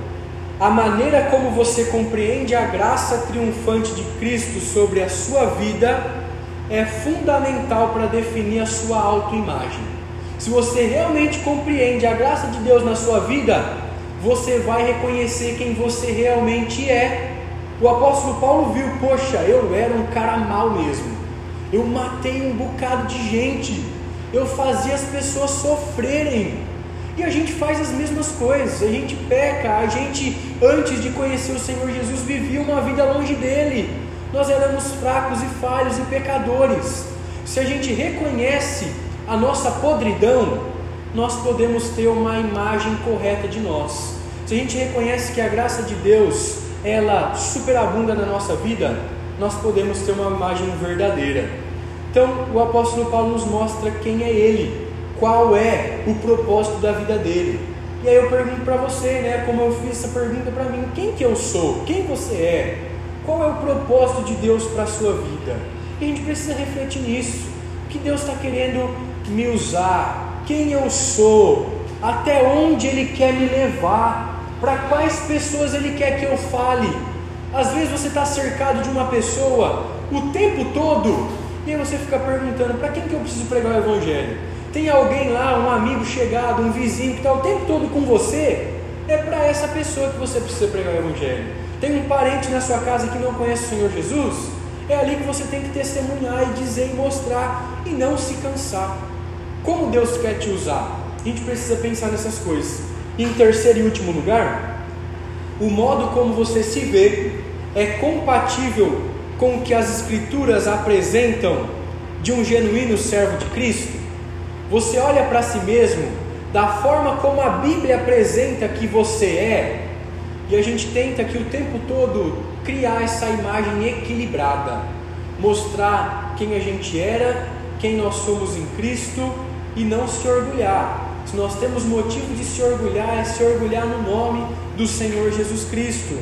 a maneira como você compreende a graça triunfante de Cristo sobre a sua vida é fundamental para definir a sua autoimagem. Se você realmente compreende a graça de Deus na sua vida, você vai reconhecer quem você realmente é. O apóstolo Paulo viu, poxa, eu era um cara mau mesmo. Eu matei um bocado de gente. Eu fazia as pessoas sofrerem. E a gente faz as mesmas coisas, a gente peca, a gente, antes de conhecer o Senhor Jesus, vivia uma vida longe dele. Nós éramos fracos e falhos e pecadores. Se a gente reconhece a nossa podridão, nós podemos ter uma imagem correta de nós. Se a gente reconhece que a graça de Deus, ela superabunda na nossa vida, nós podemos ter uma imagem verdadeira. Então, o apóstolo Paulo nos mostra quem é ele qual é o propósito da vida dele. E aí eu pergunto para você, né, como eu fiz essa pergunta para mim, quem que eu sou? Quem você é? Qual é o propósito de Deus para a sua vida? E a gente precisa refletir nisso. O que Deus está querendo me usar? Quem eu sou? Até onde Ele quer me levar? Para quais pessoas Ele quer que eu fale? Às vezes você está cercado de uma pessoa o tempo todo e aí você fica perguntando: para quem que eu preciso pregar o Evangelho? Tem alguém lá, um amigo chegado, um vizinho que está o tempo todo com você, é para essa pessoa que você precisa pregar o Evangelho. Tem um parente na sua casa que não conhece o Senhor Jesus, é ali que você tem que testemunhar e dizer e mostrar e não se cansar. Como Deus quer te usar? A gente precisa pensar nessas coisas. Em terceiro e último lugar, o modo como você se vê é compatível com o que as Escrituras apresentam de um genuíno servo de Cristo? Você olha para si mesmo da forma como a Bíblia apresenta que você é, e a gente tenta aqui o tempo todo criar essa imagem equilibrada, mostrar quem a gente era, quem nós somos em Cristo e não se orgulhar. Se nós temos motivo de se orgulhar, é se orgulhar no nome do Senhor Jesus Cristo.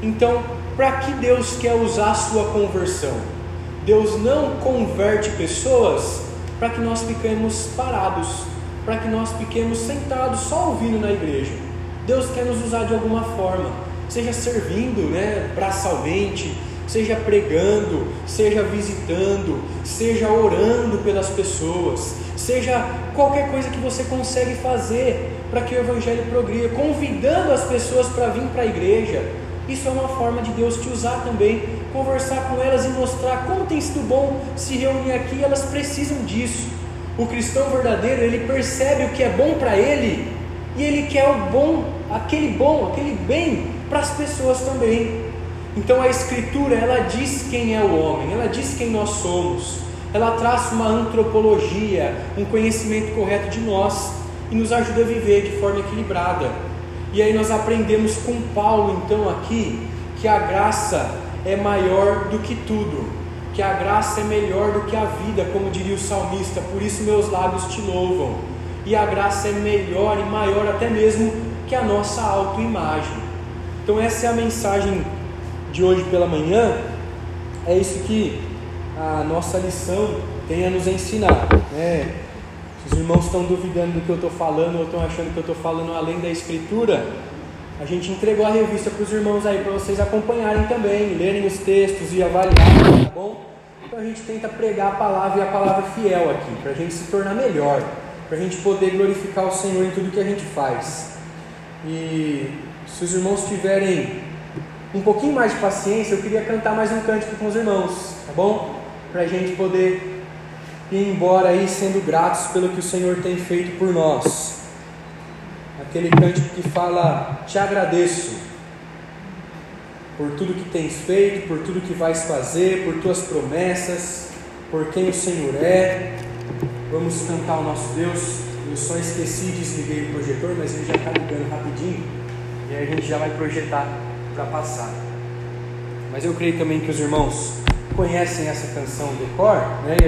Então, para que Deus quer usar a sua conversão? Deus não converte pessoas para que nós fiquemos parados, para que nós fiquemos sentados só ouvindo na igreja. Deus quer nos usar de alguma forma, seja servindo, né, braçalmente, seja pregando, seja visitando, seja orando pelas pessoas, seja qualquer coisa que você consegue fazer para que o evangelho progrida, convidando as pessoas para vir para a igreja. Isso é uma forma de Deus te usar também conversar com elas e mostrar como tem sido bom se reunir aqui, elas precisam disso. O cristão verdadeiro, ele percebe o que é bom para ele e ele quer o bom, aquele bom, aquele bem para as pessoas também. Então a escritura, ela diz quem é o homem, ela diz quem nós somos. Ela traz uma antropologia, um conhecimento correto de nós e nos ajuda a viver de forma equilibrada. E aí nós aprendemos com Paulo então aqui que a graça é maior do que tudo, que a graça é melhor do que a vida, como diria o salmista, por isso meus lábios te louvam. E a graça é melhor e maior até mesmo que a nossa autoimagem. Então essa é a mensagem de hoje pela manhã. É isso que a nossa lição tem a nos ensinar. Né? os irmãos estão duvidando do que eu estou falando ou estão achando que eu estou falando além da Escritura, a gente entregou a revista para os irmãos aí para vocês acompanharem também, lerem os textos e avaliarem, tá bom? Então a gente tenta pregar a palavra e a palavra fiel aqui, para a gente se tornar melhor, para a gente poder glorificar o Senhor em tudo que a gente faz. E se os irmãos tiverem um pouquinho mais de paciência, eu queria cantar mais um cântico com os irmãos, tá bom? Para a gente poder ir embora aí sendo gratos pelo que o Senhor tem feito por nós. Aquele cântico que fala: Te agradeço por tudo que tens feito, por tudo que vais fazer, por tuas promessas, por quem o Senhor é. Vamos cantar o nosso Deus. Eu só esqueci de desligar o projetor, mas ele já está ligando rapidinho. E aí a gente já vai projetar para passar. Mas eu creio também que os irmãos conhecem essa canção de cor, né?